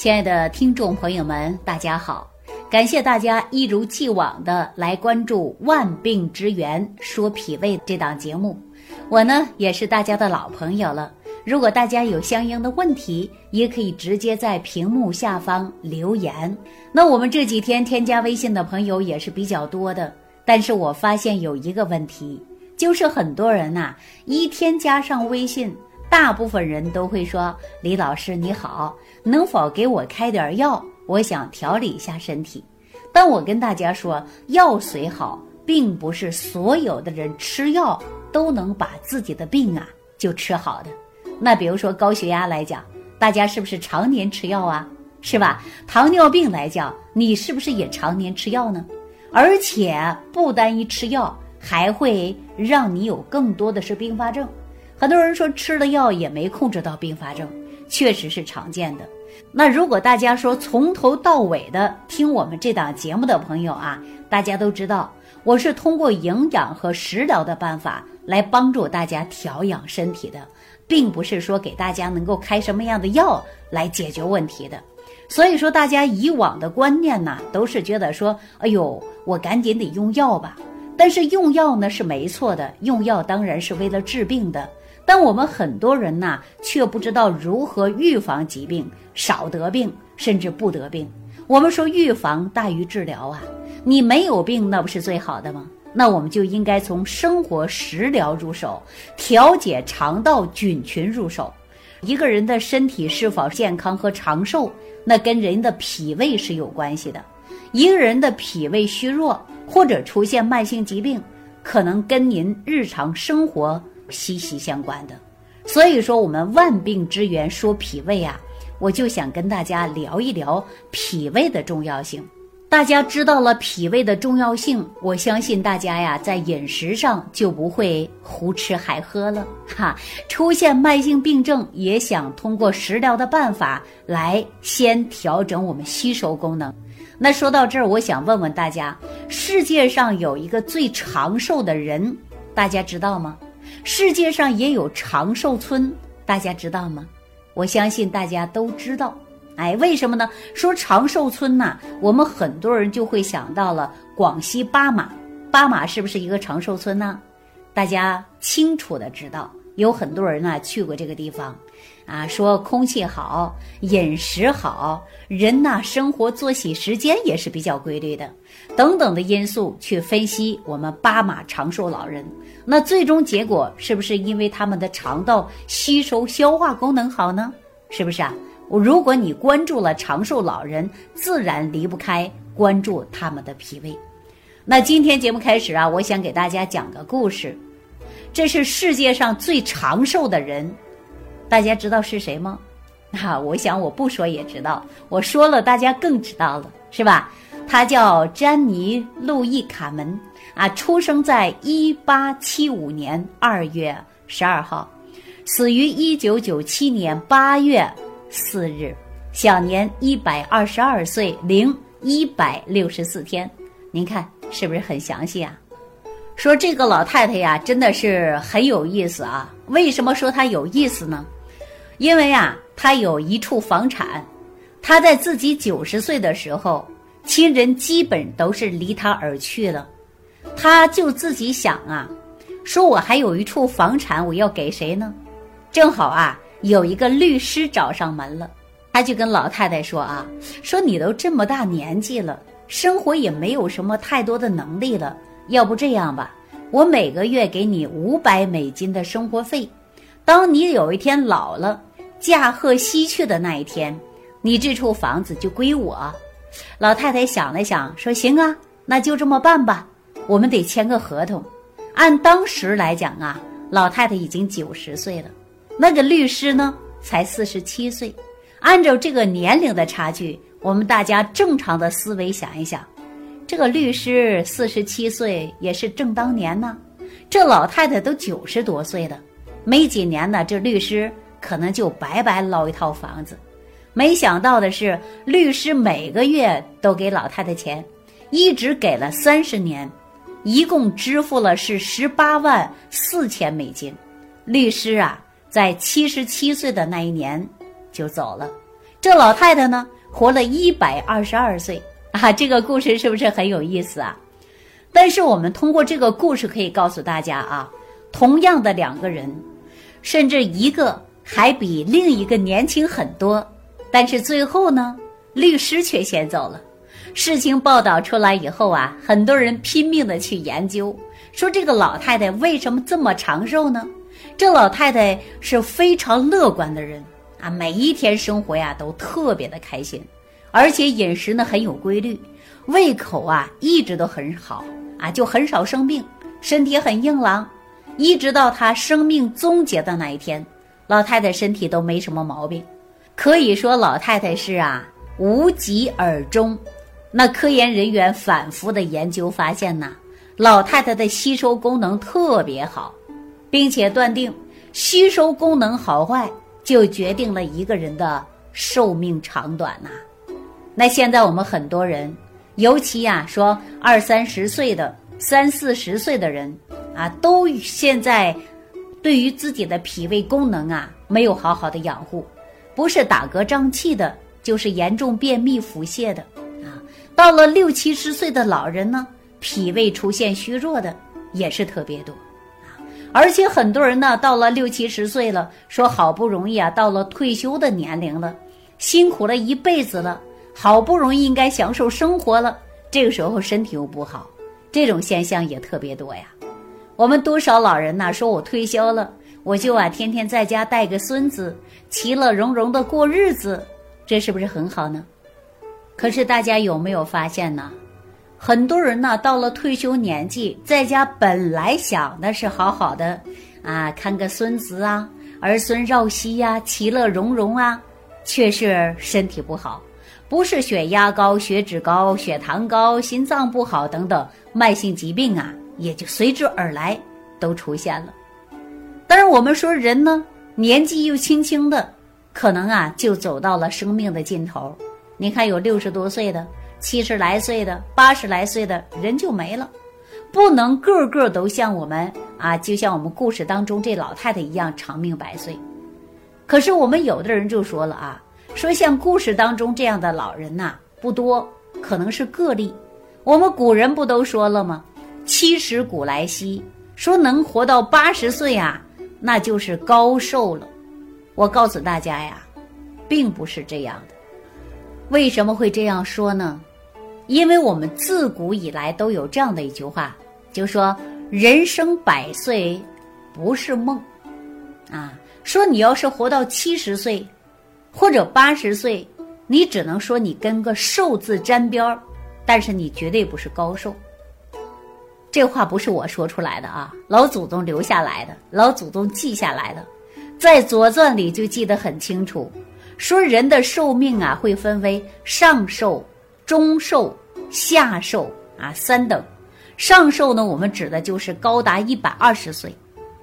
亲爱的听众朋友们，大家好！感谢大家一如既往的来关注《万病之源说脾胃》这档节目。我呢也是大家的老朋友了。如果大家有相应的问题，也可以直接在屏幕下方留言。那我们这几天添加微信的朋友也是比较多的，但是我发现有一个问题，就是很多人呐一添加上微信。大部分人都会说：“李老师你好，能否给我开点药？我想调理一下身体。”但我跟大家说，药虽好，并不是所有的人吃药都能把自己的病啊就吃好的。那比如说高血压来讲，大家是不是常年吃药啊？是吧？糖尿病来讲，你是不是也常年吃药呢？而且不单一吃药，还会让你有更多的是并发症。很多人说吃了药也没控制到并发症，确实是常见的。那如果大家说从头到尾的听我们这档节目的朋友啊，大家都知道我是通过营养和食疗的办法来帮助大家调养身体的，并不是说给大家能够开什么样的药来解决问题的。所以说，大家以往的观念呢，都是觉得说，哎呦，我赶紧得用药吧。但是用药呢是没错的，用药当然是为了治病的。但我们很多人呐，却不知道如何预防疾病，少得病，甚至不得病。我们说预防大于治疗啊，你没有病，那不是最好的吗？那我们就应该从生活食疗入手，调节肠道菌群入手。一个人的身体是否健康和长寿，那跟人的脾胃是有关系的。一个人的脾胃虚弱或者出现慢性疾病，可能跟您日常生活。息息相关的，所以说我们万病之源说脾胃啊，我就想跟大家聊一聊脾胃的重要性。大家知道了脾胃的重要性，我相信大家呀，在饮食上就不会胡吃海喝了哈。出现慢性病症，也想通过食疗的办法来先调整我们吸收功能。那说到这儿，我想问问大家，世界上有一个最长寿的人，大家知道吗？世界上也有长寿村，大家知道吗？我相信大家都知道。哎，为什么呢？说长寿村呐，我们很多人就会想到了广西巴马。巴马是不是一个长寿村呢？大家清楚的知道，有很多人呢去过这个地方。啊，说空气好，饮食好，人呐生活作息时间也是比较规律的，等等的因素去分析我们巴马长寿老人。那最终结果是不是因为他们的肠道吸收消化功能好呢？是不是啊？如果你关注了长寿老人，自然离不开关注他们的脾胃。那今天节目开始啊，我想给大家讲个故事，这是世界上最长寿的人。大家知道是谁吗？哈，我想我不说也知道，我说了大家更知道了，是吧？他叫詹妮·路易·卡门，啊，出生在一八七五年二月十二号，死于一九九七年八月四日，享年一百二十二岁零一百六十四天。您看是不是很详细啊？说这个老太太呀，真的是很有意思啊。为什么说她有意思呢？因为啊，他有一处房产，他在自己九十岁的时候，亲人基本都是离他而去了，他就自己想啊，说我还有一处房产，我要给谁呢？正好啊，有一个律师找上门了，他就跟老太太说啊，说你都这么大年纪了，生活也没有什么太多的能力了，要不这样吧，我每个月给你五百美金的生活费，当你有一天老了。驾鹤西去的那一天，你这处房子就归我。老太太想了想，说：“行啊，那就这么办吧。我们得签个合同。按当时来讲啊，老太太已经九十岁了，那个律师呢才四十七岁。按照这个年龄的差距，我们大家正常的思维想一想，这个律师四十七岁也是正当年呢。这老太太都九十多岁了，没几年呢，这律师。”可能就白白捞一套房子，没想到的是，律师每个月都给老太太钱，一直给了三十年，一共支付了是十八万四千美金。律师啊，在七十七岁的那一年就走了，这老太太呢，活了一百二十二岁啊！这个故事是不是很有意思啊？但是我们通过这个故事可以告诉大家啊，同样的两个人，甚至一个还比另一个年轻很多，但是最后呢，律师却先走了。事情报道出来以后啊，很多人拼命的去研究，说这个老太太为什么这么长寿呢？这老太太是非常乐观的人。啊，每一天生活呀都特别的开心，而且饮食呢很有规律，胃口啊一直都很好啊，就很少生病，身体很硬朗，一直到她生命终结的那一天，老太太身体都没什么毛病，可以说老太太是啊无疾而终。那科研人员反复的研究发现呐，老太太的吸收功能特别好，并且断定吸收功能好坏。就决定了一个人的寿命长短呐。那现在我们很多人，尤其呀说二三十岁的、三四十岁的人啊，都现在对于自己的脾胃功能啊没有好好的养护，不是打嗝胀气的，就是严重便秘腹泻的啊。到了六七十岁的老人呢，脾胃出现虚弱的也是特别多。啊而且很多人呢，到了六七十岁了，说好不容易啊，到了退休的年龄了，辛苦了一辈子了，好不容易应该享受生活了，这个时候身体又不好，这种现象也特别多呀。我们多少老人呐，说我退休了，我就啊天天在家带个孙子，其乐融融的过日子，这是不是很好呢？可是大家有没有发现呢？很多人呢，到了退休年纪，在家本来想的是好好的，啊，看个孙子啊，儿孙绕膝呀，其乐融融啊，却是身体不好，不是血压高、血脂高、血糖高、心脏不好等等慢性疾病啊，也就随之而来，都出现了。但是我们说人呢，年纪又轻轻的，可能啊，就走到了生命的尽头。你看，有六十多岁的。七十来岁的、八十来岁的人就没了，不能个个都像我们啊，就像我们故事当中这老太太一样长命百岁。可是我们有的人就说了啊，说像故事当中这样的老人呐不多，可能是个例。我们古人不都说了吗？七十古来稀，说能活到八十岁啊，那就是高寿了。我告诉大家呀，并不是这样的。为什么会这样说呢？因为我们自古以来都有这样的一句话，就说人生百岁不是梦，啊，说你要是活到七十岁或者八十岁，你只能说你跟个寿字沾边儿，但是你绝对不是高寿。这话不是我说出来的啊，老祖宗留下来的，老祖宗记下来的，在《左传》里就记得很清楚，说人的寿命啊会分为上寿、中寿。下寿啊，三等，上寿呢，我们指的就是高达一百二十岁，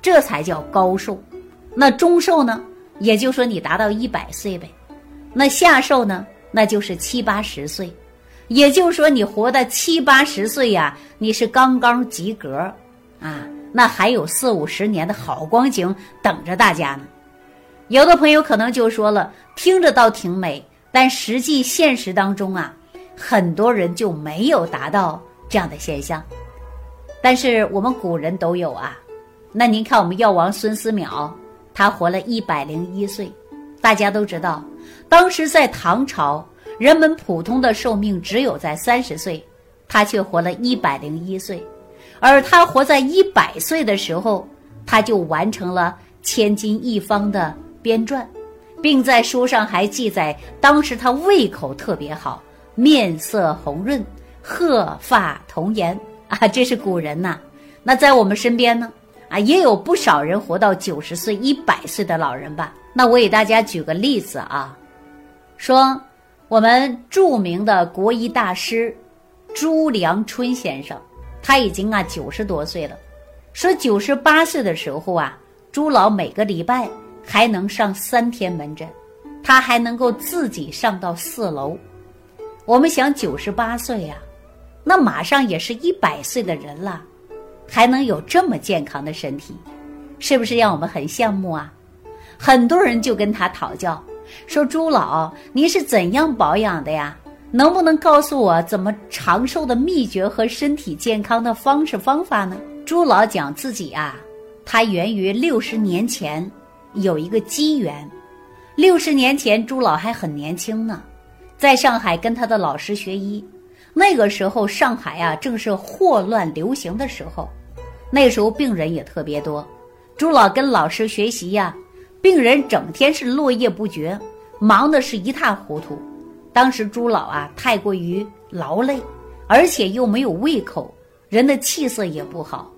这才叫高寿。那中寿呢，也就说你达到一百岁呗。那下寿呢，那就是七八十岁，也就是说你活到七八十岁呀，你是刚刚及格啊。那还有四五十年的好光景等着大家呢。有的朋友可能就说了，听着倒挺美，但实际现实当中啊。很多人就没有达到这样的现象，但是我们古人都有啊。那您看，我们药王孙思邈，他活了一百零一岁。大家都知道，当时在唐朝，人们普通的寿命只有在三十岁，他却活了一百零一岁。而他活在一百岁的时候，他就完成了千金一方的编撰，并在书上还记载，当时他胃口特别好。面色红润，鹤发童颜啊，这是古人呐。那在我们身边呢，啊，也有不少人活到九十岁、一百岁的老人吧。那我给大家举个例子啊，说我们著名的国医大师朱良春先生，他已经啊九十多岁了。说九十八岁的时候啊，朱老每个礼拜还能上三天门诊，他还能够自己上到四楼。我们想九十八岁呀，那马上也是一百岁的人了，还能有这么健康的身体，是不是让我们很羡慕啊？很多人就跟他讨教，说朱老，您是怎样保养的呀？能不能告诉我怎么长寿的秘诀和身体健康的方式方法呢？朱老讲自己啊，他源于六十年前有一个机缘。六十年前，朱老还很年轻呢，在上海跟他的老师学医。那个时候，上海啊正是霍乱流行的时候，那时候病人也特别多。朱老跟老师学习呀，病人整天是络绎不绝，忙的是一塌糊涂。当时朱老啊太过于劳累，而且又没有胃口，人的气色也不好。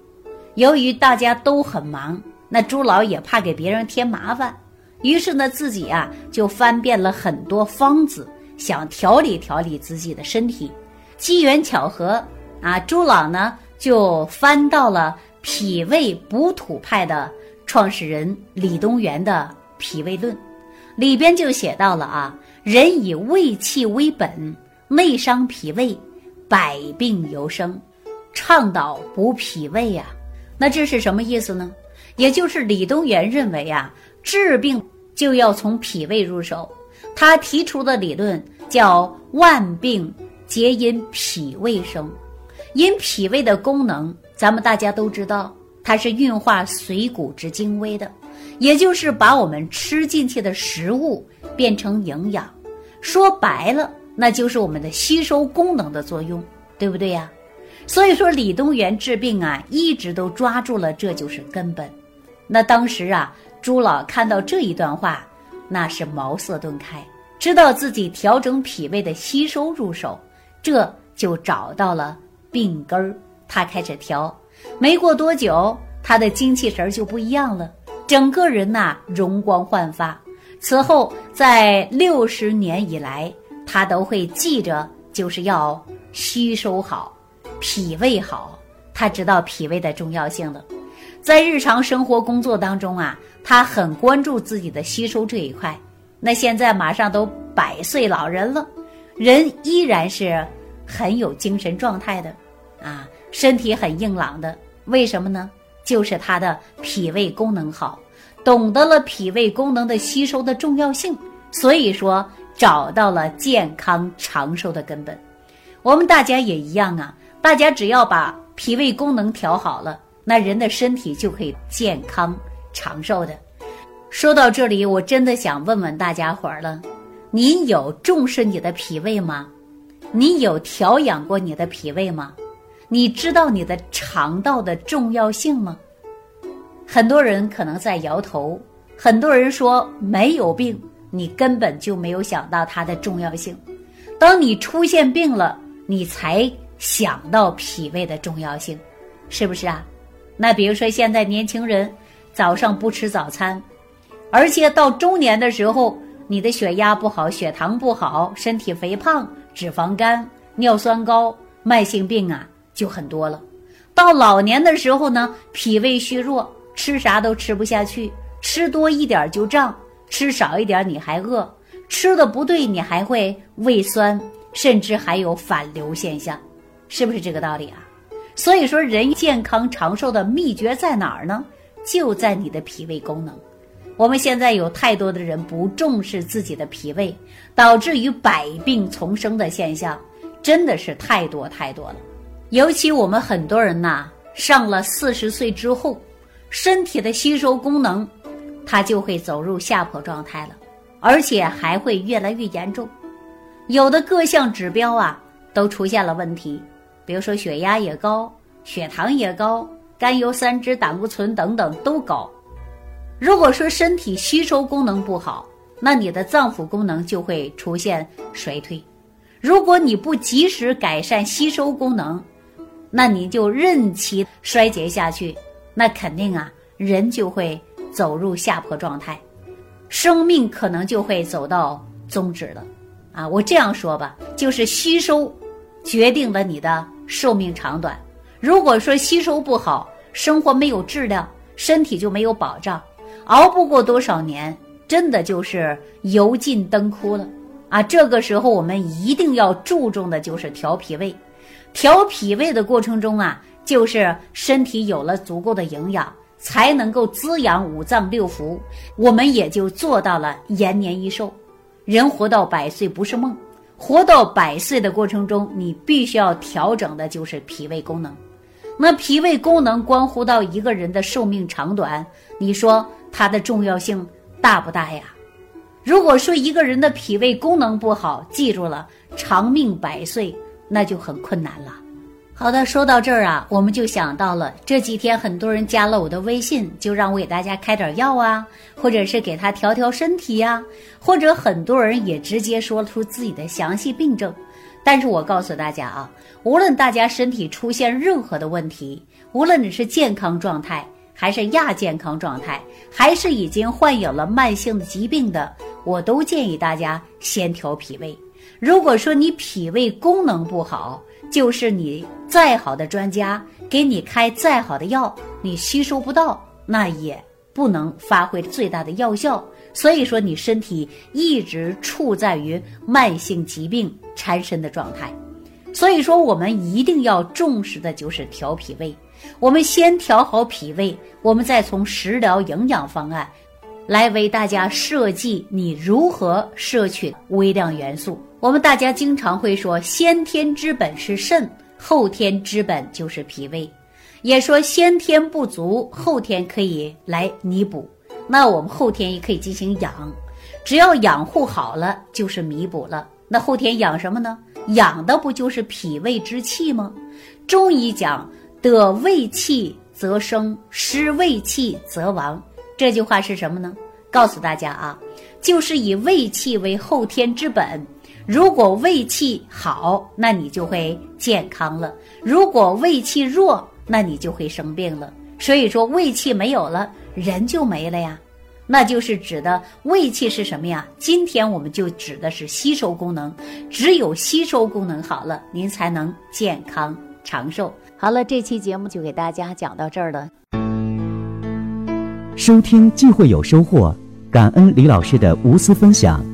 由于大家都很忙，那朱老也怕给别人添麻烦，于是呢自己啊就翻遍了很多方子，想调理调理自己的身体。机缘巧合啊，朱老呢就翻到了。脾胃补土派的创始人李东垣的《脾胃论》里边就写到了啊，人以胃气为本，内伤脾胃，百病由生，倡导补脾胃呀。那这是什么意思呢？也就是李东垣认为啊，治病就要从脾胃入手。他提出的理论叫“万病皆因脾胃生”，因脾胃的功能。咱们大家都知道，它是运化水谷之精微的，也就是把我们吃进去的食物变成营养。说白了，那就是我们的吸收功能的作用，对不对呀？所以说，李东垣治病啊，一直都抓住了这就是根本。那当时啊，朱老看到这一段话，那是茅塞顿开，知道自己调整脾胃的吸收入手，这就找到了病根儿。他开始调，没过多久，他的精气神就不一样了，整个人呐容光焕发。此后，在六十年以来，他都会记着，就是要吸收好，脾胃好。他知道脾胃的重要性了，在日常生活工作当中啊，他很关注自己的吸收这一块。那现在马上都百岁老人了，人依然是很有精神状态的，啊。身体很硬朗的，为什么呢？就是他的脾胃功能好，懂得了脾胃功能的吸收的重要性，所以说找到了健康长寿的根本。我们大家也一样啊，大家只要把脾胃功能调好了，那人的身体就可以健康长寿的。说到这里，我真的想问问大家伙儿了：您有重视你的脾胃吗？你有调养过你的脾胃吗？你知道你的肠道的重要性吗？很多人可能在摇头，很多人说没有病，你根本就没有想到它的重要性。当你出现病了，你才想到脾胃的重要性，是不是啊？那比如说现在年轻人早上不吃早餐，而且到中年的时候，你的血压不好，血糖不好，身体肥胖，脂肪肝，尿酸高，慢性病啊。就很多了，到老年的时候呢，脾胃虚弱，吃啥都吃不下去，吃多一点就胀，吃少一点你还饿，吃的不对你还会胃酸，甚至还有反流现象，是不是这个道理啊？所以说，人健康长寿的秘诀在哪儿呢？就在你的脾胃功能。我们现在有太多的人不重视自己的脾胃，导致于百病丛生的现象，真的是太多太多了。尤其我们很多人呐，上了四十岁之后，身体的吸收功能，它就会走入下坡状态了，而且还会越来越严重。有的各项指标啊都出现了问题，比如说血压也高，血糖也高，甘油三酯、胆固醇等等都高。如果说身体吸收功能不好，那你的脏腑功能就会出现衰退。如果你不及时改善吸收功能，那你就任其衰竭下去，那肯定啊，人就会走入下坡状态，生命可能就会走到终止了，啊，我这样说吧，就是吸收决定了你的寿命长短。如果说吸收不好，生活没有质量，身体就没有保障，熬不过多少年，真的就是油尽灯枯了啊！这个时候我们一定要注重的就是调脾胃。调脾胃的过程中啊，就是身体有了足够的营养，才能够滋养五脏六腑，我们也就做到了延年益寿。人活到百岁不是梦，活到百岁的过程中，你必须要调整的就是脾胃功能。那脾胃功能关乎到一个人的寿命长短，你说它的重要性大不大呀？如果说一个人的脾胃功能不好，记住了，长命百岁那就很困难了。好的，说到这儿啊，我们就想到了这几天很多人加了我的微信，就让我给大家开点药啊，或者是给他调调身体呀，或者很多人也直接说出自己的详细病症。但是我告诉大家啊，无论大家身体出现任何的问题，无论你是健康状态，还是亚健康状态，还是已经患有了慢性的疾病的，我都建议大家先调脾胃。如果说你脾胃功能不好，就是你再好的专家给你开再好的药，你吸收不到，那也不能发挥最大的药效。所以说，你身体一直处在于慢性疾病缠身的状态。所以说，我们一定要重视的就是调脾胃。我们先调好脾胃，我们再从食疗营养方案来为大家设计你如何摄取微量元素。我们大家经常会说，先天之本是肾，后天之本就是脾胃。也说先天不足，后天可以来弥补。那我们后天也可以进行养，只要养护好了，就是弥补了。那后天养什么呢？养的不就是脾胃之气吗？中医讲得胃气则生，失胃气则亡。这句话是什么呢？告诉大家啊，就是以胃气为后天之本。如果胃气好，那你就会健康了；如果胃气弱，那你就会生病了。所以说，胃气没有了，人就没了呀。那就是指的胃气是什么呀？今天我们就指的是吸收功能，只有吸收功能好了，您才能健康长寿。好了，这期节目就给大家讲到这儿了。收听既会有收获，感恩李老师的无私分享。